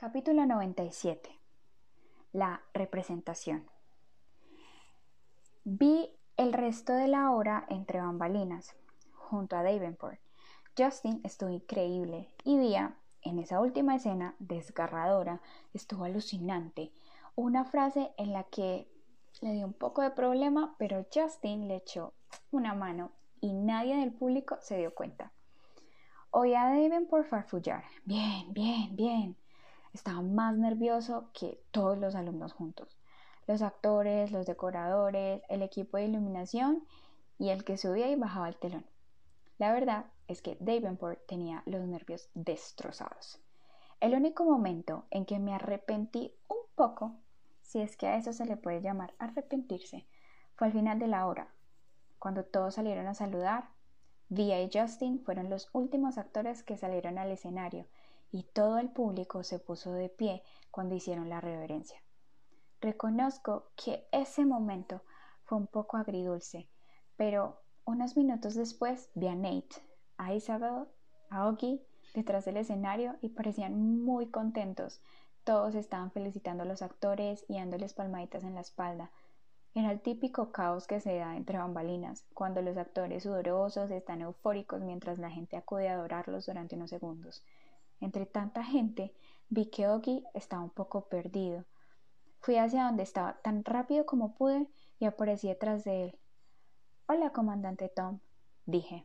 Capítulo 97. La representación. Vi el resto de la hora entre bambalinas, junto a Davenport. Justin estuvo increíble y Vía, en esa última escena desgarradora, estuvo alucinante. Una frase en la que le dio un poco de problema, pero Justin le echó una mano y nadie del público se dio cuenta. Oí a Davenport farfullar. Bien, bien, bien estaba más nervioso que todos los alumnos juntos. Los actores, los decoradores, el equipo de iluminación y el que subía y bajaba el telón. La verdad es que Davenport tenía los nervios destrozados. El único momento en que me arrepentí un poco, si es que a eso se le puede llamar arrepentirse, fue al final de la hora, cuando todos salieron a saludar. Via y Justin fueron los últimos actores que salieron al escenario y todo el público se puso de pie cuando hicieron la reverencia. Reconozco que ese momento fue un poco agridulce, pero unos minutos después vi a Nate, a Isabel, a Oggy detrás del escenario y parecían muy contentos. Todos estaban felicitando a los actores y dándoles palmaditas en la espalda. Era el típico caos que se da entre bambalinas, cuando los actores sudorosos están eufóricos mientras la gente acude a adorarlos durante unos segundos. Entre tanta gente, vi que Ogi estaba un poco perdido. Fui hacia donde estaba tan rápido como pude y aparecí detrás de él. Hola, comandante Tom, dije.